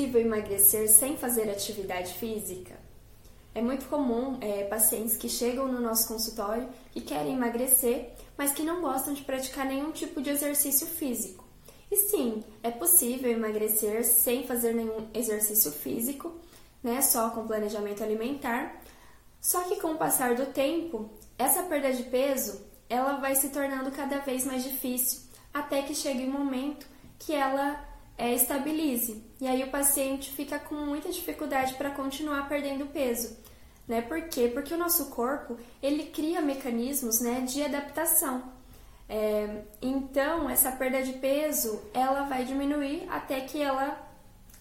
emagrecer sem fazer atividade física? É muito comum é, pacientes que chegam no nosso consultório que querem emagrecer, mas que não gostam de praticar nenhum tipo de exercício físico. E sim, é possível emagrecer sem fazer nenhum exercício físico, né, só com planejamento alimentar. Só que com o passar do tempo, essa perda de peso, ela vai se tornando cada vez mais difícil, até que chegue um momento que ela é, estabilize. E aí o paciente fica com muita dificuldade para continuar perdendo peso. Né? Por quê? Porque o nosso corpo ele cria mecanismos né, de adaptação. É, então essa perda de peso ela vai diminuir até que ela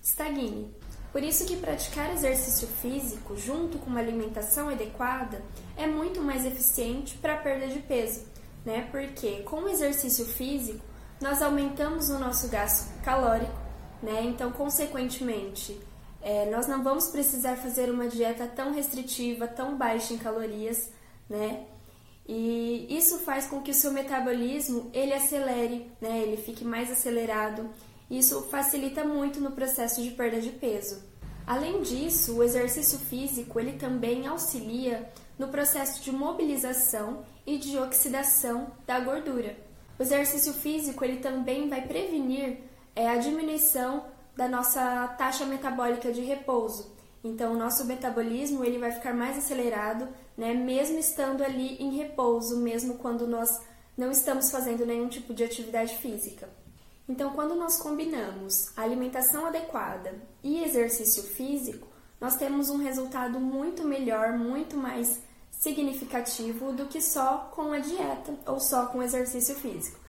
estagne. Por isso que praticar exercício físico junto com uma alimentação adequada é muito mais eficiente para a perda de peso, né? Porque com o exercício físico nós aumentamos o nosso gasto calórico, né? Então, consequentemente, é, nós não vamos precisar fazer uma dieta tão restritiva, tão baixa em calorias, né? E isso faz com que o seu metabolismo ele acelere, né? Ele fique mais acelerado. Isso facilita muito no processo de perda de peso. Além disso, o exercício físico ele também auxilia no processo de mobilização e de oxidação da gordura. O exercício físico ele também vai prevenir é, a diminuição da nossa taxa metabólica de repouso. Então, o nosso metabolismo ele vai ficar mais acelerado, né, mesmo estando ali em repouso, mesmo quando nós não estamos fazendo nenhum tipo de atividade física. Então, quando nós combinamos alimentação adequada e exercício físico, nós temos um resultado muito melhor, muito mais significativo do que só com a dieta ou só com exercício físico.